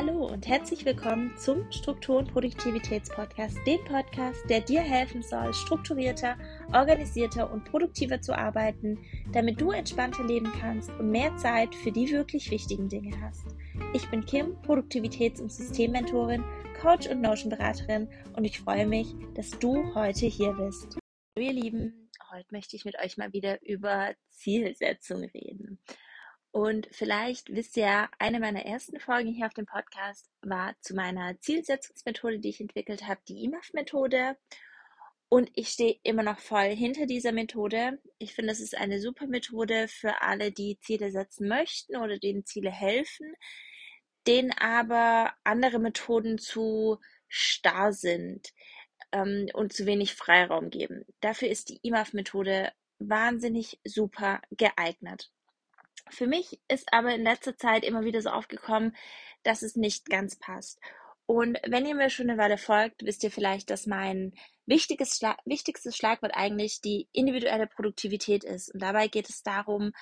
Hallo und herzlich willkommen zum Struktur- und Produktivitätspodcast, dem Podcast, der dir helfen soll, strukturierter, organisierter und produktiver zu arbeiten, damit du entspannter leben kannst und mehr Zeit für die wirklich wichtigen Dinge hast. Ich bin Kim, Produktivitäts- und Systemmentorin, Coach und Notion-Beraterin und ich freue mich, dass du heute hier bist. Hallo ihr Lieben, heute möchte ich mit euch mal wieder über Zielsetzung reden. Und vielleicht wisst ihr ja, eine meiner ersten Folgen hier auf dem Podcast war zu meiner Zielsetzungsmethode, die ich entwickelt habe, die IMAF-Methode. Und ich stehe immer noch voll hinter dieser Methode. Ich finde, es ist eine super Methode für alle, die Ziele setzen möchten oder denen Ziele helfen, denen aber andere Methoden zu starr sind ähm, und zu wenig Freiraum geben. Dafür ist die IMAF-Methode wahnsinnig super geeignet. Für mich ist aber in letzter Zeit immer wieder so aufgekommen, dass es nicht ganz passt. Und wenn ihr mir schon eine Weile folgt, wisst ihr vielleicht, dass mein wichtiges Schla wichtigstes Schlagwort eigentlich die individuelle Produktivität ist. Und dabei geht es darum,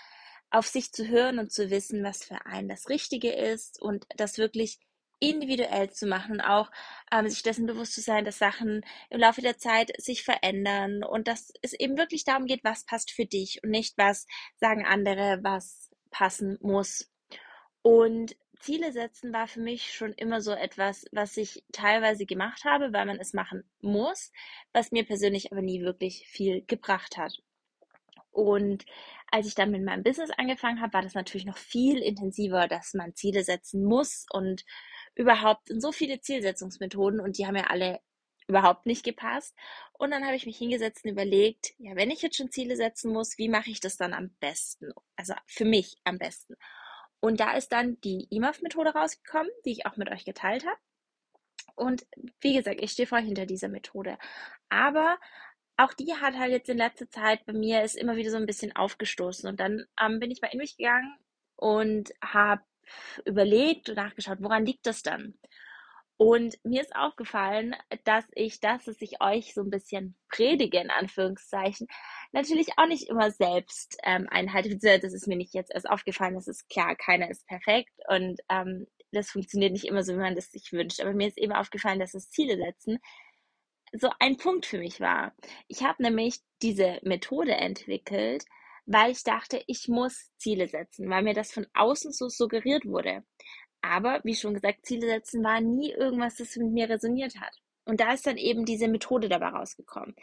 auf sich zu hören und zu wissen, was für einen das Richtige ist und das wirklich individuell zu machen und auch ähm, sich dessen bewusst zu sein, dass Sachen im Laufe der Zeit sich verändern und dass es eben wirklich darum geht, was passt für dich und nicht was sagen andere, was passen muss. Und Ziele setzen war für mich schon immer so etwas, was ich teilweise gemacht habe, weil man es machen muss, was mir persönlich aber nie wirklich viel gebracht hat. Und als ich dann mit meinem Business angefangen habe, war das natürlich noch viel intensiver, dass man Ziele setzen muss und überhaupt in so viele Zielsetzungsmethoden und die haben ja alle überhaupt nicht gepasst. Und dann habe ich mich hingesetzt und überlegt, ja, wenn ich jetzt schon Ziele setzen muss, wie mache ich das dann am besten? Also für mich am besten. Und da ist dann die IMAF-Methode rausgekommen, die ich auch mit euch geteilt habe. Und wie gesagt, ich stehe voll hinter dieser Methode. Aber auch die hat halt jetzt in letzter Zeit bei mir ist immer wieder so ein bisschen aufgestoßen. Und dann ähm, bin ich mal in mich gegangen und habe überlegt und nachgeschaut, woran liegt das dann? Und mir ist aufgefallen, dass ich das, was ich euch so ein bisschen predige, in Anführungszeichen, natürlich auch nicht immer selbst ähm, einhalte. Das ist mir nicht jetzt erst aufgefallen. Das ist klar, keiner ist perfekt und ähm, das funktioniert nicht immer so, wie man das sich wünscht. Aber mir ist eben aufgefallen, dass das Ziele setzen so ein Punkt für mich war. Ich habe nämlich diese Methode entwickelt, weil ich dachte, ich muss Ziele setzen, weil mir das von außen so suggeriert wurde. Aber, wie schon gesagt, Ziele setzen war nie irgendwas, das mit mir resoniert hat. Und da ist dann eben diese Methode dabei rausgekommen.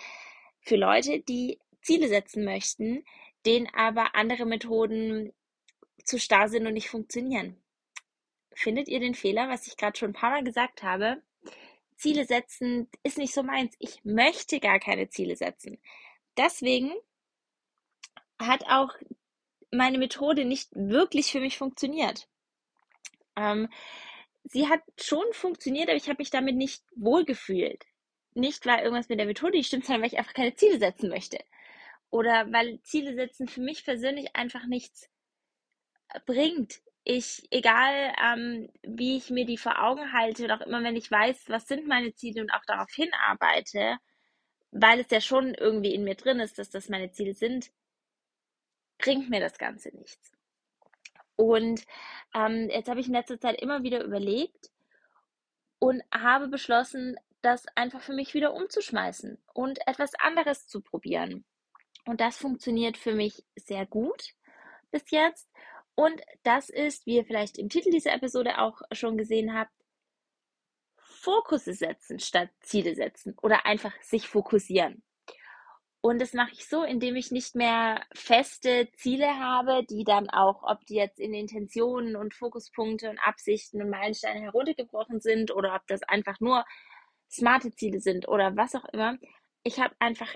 Für Leute, die Ziele setzen möchten, denen aber andere Methoden zu starr sind und nicht funktionieren. Findet ihr den Fehler, was ich gerade schon ein paar Mal gesagt habe? Ziele setzen ist nicht so meins. Ich möchte gar keine Ziele setzen. Deswegen hat auch meine Methode nicht wirklich für mich funktioniert. Ähm, sie hat schon funktioniert, aber ich habe mich damit nicht wohlgefühlt. Nicht, weil irgendwas mit der Methode nicht stimmt, sondern weil ich einfach keine Ziele setzen möchte. Oder weil Ziele setzen für mich persönlich einfach nichts bringt. Ich, egal ähm, wie ich mir die vor Augen halte und auch immer, wenn ich weiß, was sind meine Ziele und auch darauf hinarbeite, weil es ja schon irgendwie in mir drin ist, dass das meine Ziele sind, bringt mir das Ganze nichts. Und ähm, jetzt habe ich in letzter Zeit immer wieder überlegt und habe beschlossen, das einfach für mich wieder umzuschmeißen und etwas anderes zu probieren. Und das funktioniert für mich sehr gut bis jetzt. Und das ist, wie ihr vielleicht im Titel dieser Episode auch schon gesehen habt, Fokusse setzen statt Ziele setzen oder einfach sich fokussieren. Und das mache ich so, indem ich nicht mehr feste Ziele habe, die dann auch, ob die jetzt in Intentionen und Fokuspunkte und Absichten und Meilensteine heruntergebrochen sind oder ob das einfach nur smarte Ziele sind oder was auch immer. Ich habe einfach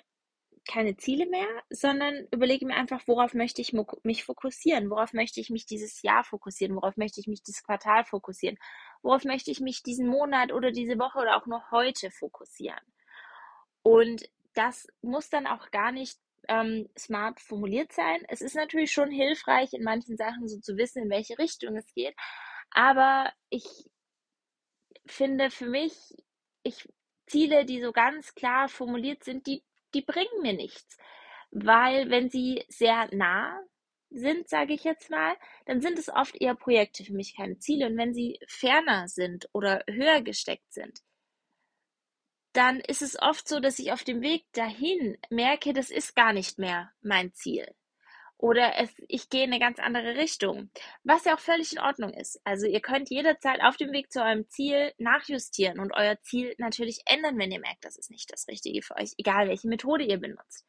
keine Ziele mehr, sondern überlege mir einfach, worauf möchte ich mich fokussieren, worauf möchte ich mich dieses Jahr fokussieren, worauf möchte ich mich dieses Quartal fokussieren, worauf möchte ich mich diesen Monat oder diese Woche oder auch nur heute fokussieren. Und das muss dann auch gar nicht ähm, smart formuliert sein. Es ist natürlich schon hilfreich, in manchen Sachen so zu wissen, in welche Richtung es geht. Aber ich finde für mich, ich Ziele, die so ganz klar formuliert sind, die, die bringen mir nichts. Weil wenn sie sehr nah sind, sage ich jetzt mal, dann sind es oft eher Projekte für mich keine Ziele. Und wenn sie ferner sind oder höher gesteckt sind, dann ist es oft so, dass ich auf dem Weg dahin merke, das ist gar nicht mehr mein Ziel. Oder es, ich gehe in eine ganz andere Richtung, was ja auch völlig in Ordnung ist. Also ihr könnt jederzeit auf dem Weg zu eurem Ziel nachjustieren und euer Ziel natürlich ändern, wenn ihr merkt, das ist nicht das Richtige für euch, egal welche Methode ihr benutzt.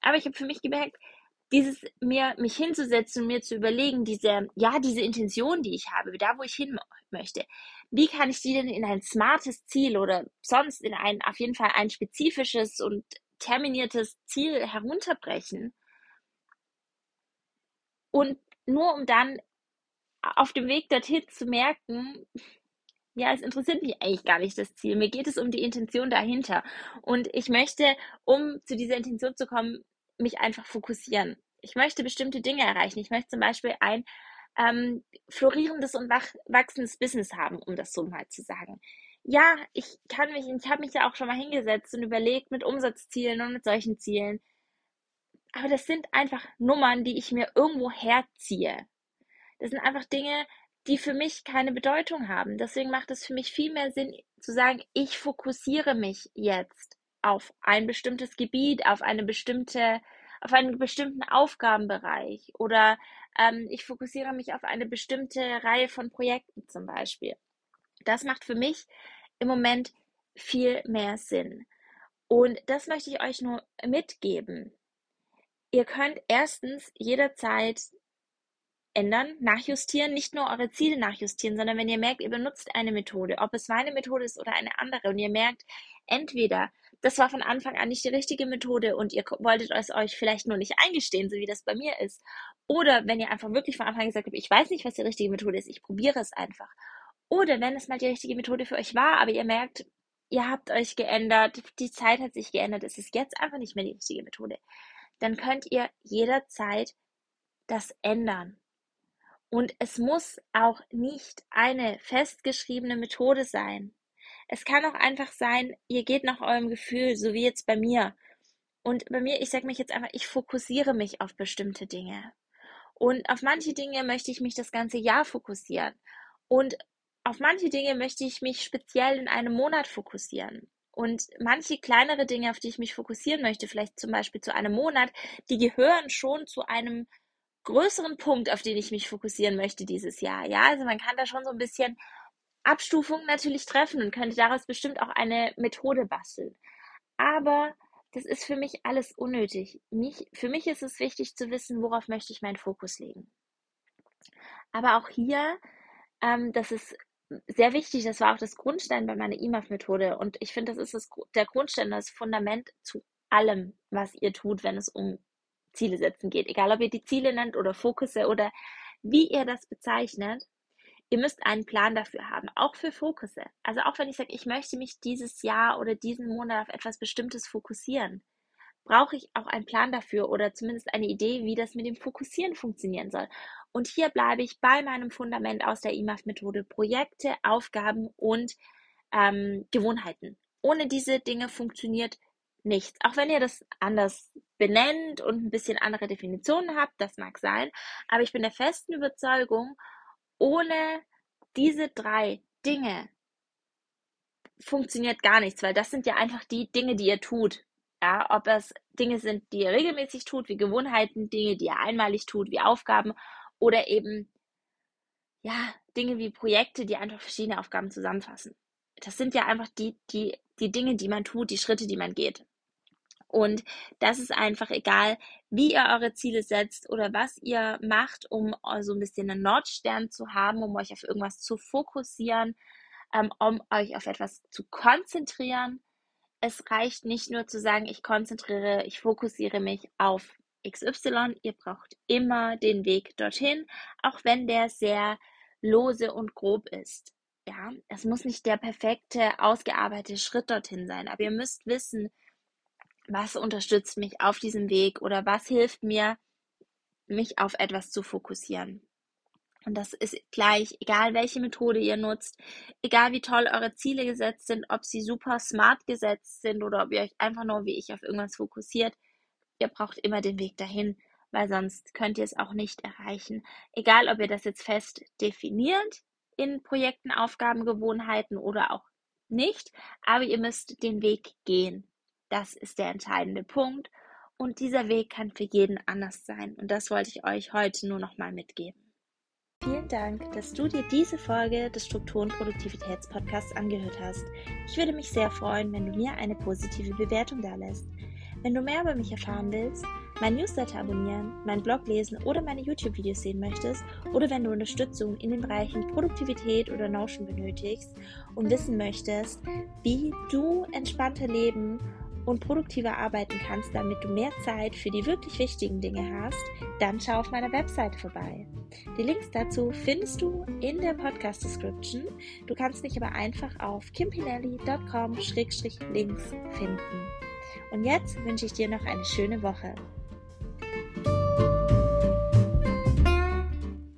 Aber ich habe für mich gemerkt, dieses mir mich hinzusetzen und mir zu überlegen, diese ja diese Intention, die ich habe, da wo ich hin möchte, wie kann ich die denn in ein smartes Ziel oder sonst in ein auf jeden Fall ein spezifisches und terminiertes Ziel herunterbrechen und nur um dann auf dem Weg dorthin zu merken, ja, es interessiert mich eigentlich gar nicht das Ziel. Mir geht es um die Intention dahinter. Und ich möchte, um zu dieser Intention zu kommen, mich einfach fokussieren. Ich möchte bestimmte Dinge erreichen. Ich möchte zum Beispiel ein ähm, florierendes und wach, wachsendes Business haben, um das so mal zu sagen. Ja, ich kann mich, ich habe mich ja auch schon mal hingesetzt und überlegt mit Umsatzzielen und mit solchen Zielen. Aber das sind einfach Nummern, die ich mir irgendwo herziehe. Das sind einfach Dinge, die für mich keine Bedeutung haben. Deswegen macht es für mich viel mehr Sinn zu sagen, ich fokussiere mich jetzt auf ein bestimmtes Gebiet, auf eine bestimmte, auf einen bestimmten Aufgabenbereich oder ähm, ich fokussiere mich auf eine bestimmte Reihe von Projekten zum Beispiel. Das macht für mich im Moment viel mehr Sinn. Und das möchte ich euch nur mitgeben. Ihr könnt erstens jederzeit ändern, nachjustieren, nicht nur eure Ziele nachjustieren, sondern wenn ihr merkt, ihr benutzt eine Methode, ob es meine Methode ist oder eine andere und ihr merkt, entweder das war von Anfang an nicht die richtige Methode und ihr wolltet es euch vielleicht nur nicht eingestehen, so wie das bei mir ist. Oder wenn ihr einfach wirklich von Anfang an gesagt habt, ich weiß nicht, was die richtige Methode ist, ich probiere es einfach. Oder wenn es mal die richtige Methode für euch war, aber ihr merkt, ihr habt euch geändert, die Zeit hat sich geändert, es ist jetzt einfach nicht mehr die richtige Methode dann könnt ihr jederzeit das ändern. Und es muss auch nicht eine festgeschriebene Methode sein. Es kann auch einfach sein, ihr geht nach eurem Gefühl, so wie jetzt bei mir. Und bei mir, ich sage mich jetzt einfach, ich fokussiere mich auf bestimmte Dinge. Und auf manche Dinge möchte ich mich das ganze Jahr fokussieren. Und auf manche Dinge möchte ich mich speziell in einem Monat fokussieren. Und manche kleinere Dinge, auf die ich mich fokussieren möchte, vielleicht zum Beispiel zu einem Monat, die gehören schon zu einem größeren Punkt, auf den ich mich fokussieren möchte dieses Jahr. Ja, also man kann da schon so ein bisschen Abstufungen natürlich treffen und könnte daraus bestimmt auch eine Methode basteln. Aber das ist für mich alles unnötig. Mich, für mich ist es wichtig zu wissen, worauf möchte ich meinen Fokus legen. Aber auch hier, ähm, das ist sehr wichtig, das war auch das Grundstein bei meiner IMAF-Methode. Und ich finde, das ist das, der Grundstein, das Fundament zu allem, was ihr tut, wenn es um Ziele setzen geht. Egal, ob ihr die Ziele nennt oder Fokusse oder wie ihr das bezeichnet. Ihr müsst einen Plan dafür haben, auch für Fokusse. Also auch wenn ich sage, ich möchte mich dieses Jahr oder diesen Monat auf etwas Bestimmtes fokussieren, brauche ich auch einen Plan dafür oder zumindest eine Idee, wie das mit dem Fokussieren funktionieren soll. Und hier bleibe ich bei meinem Fundament aus der IMAF-Methode Projekte, Aufgaben und ähm, Gewohnheiten. Ohne diese Dinge funktioniert nichts. Auch wenn ihr das anders benennt und ein bisschen andere Definitionen habt, das mag sein. Aber ich bin der festen Überzeugung, ohne diese drei Dinge funktioniert gar nichts, weil das sind ja einfach die Dinge, die ihr tut. Ja, ob es Dinge sind, die ihr regelmäßig tut, wie Gewohnheiten, Dinge, die ihr einmalig tut, wie Aufgaben oder eben, ja, Dinge wie Projekte, die einfach verschiedene Aufgaben zusammenfassen. Das sind ja einfach die, die, die Dinge, die man tut, die Schritte, die man geht. Und das ist einfach egal, wie ihr eure Ziele setzt oder was ihr macht, um so ein bisschen einen Nordstern zu haben, um euch auf irgendwas zu fokussieren, ähm, um euch auf etwas zu konzentrieren. Es reicht nicht nur zu sagen, ich konzentriere, ich fokussiere mich auf XY, ihr braucht immer den Weg dorthin, auch wenn der sehr lose und grob ist. Ja, es muss nicht der perfekte, ausgearbeitete Schritt dorthin sein, aber ihr müsst wissen, was unterstützt mich auf diesem Weg oder was hilft mir, mich auf etwas zu fokussieren. Und das ist gleich, egal welche Methode ihr nutzt, egal wie toll eure Ziele gesetzt sind, ob sie super smart gesetzt sind oder ob ihr euch einfach nur wie ich auf irgendwas fokussiert, ihr braucht immer den Weg dahin, weil sonst könnt ihr es auch nicht erreichen. Egal, ob ihr das jetzt fest definiert in Projekten, Aufgaben, Gewohnheiten oder auch nicht, aber ihr müsst den Weg gehen. Das ist der entscheidende Punkt. Und dieser Weg kann für jeden anders sein. Und das wollte ich euch heute nur noch mal mitgeben. Vielen Dank, dass du dir diese Folge des Strukturen Produktivitätspodcasts angehört hast. Ich würde mich sehr freuen, wenn du mir eine positive Bewertung da lässt. Wenn du mehr über mich erfahren willst, mein Newsletter abonnieren, meinen Blog lesen oder meine YouTube-Videos sehen möchtest oder wenn du Unterstützung in den Bereichen Produktivität oder Notion benötigst und wissen möchtest, wie du entspannter leben und produktiver arbeiten kannst, damit du mehr Zeit für die wirklich wichtigen Dinge hast, dann schau auf meiner Website vorbei. Die Links dazu findest du in der Podcast Description. Du kannst mich aber einfach auf kimpinelli.com-links finden. Und jetzt wünsche ich dir noch eine schöne Woche.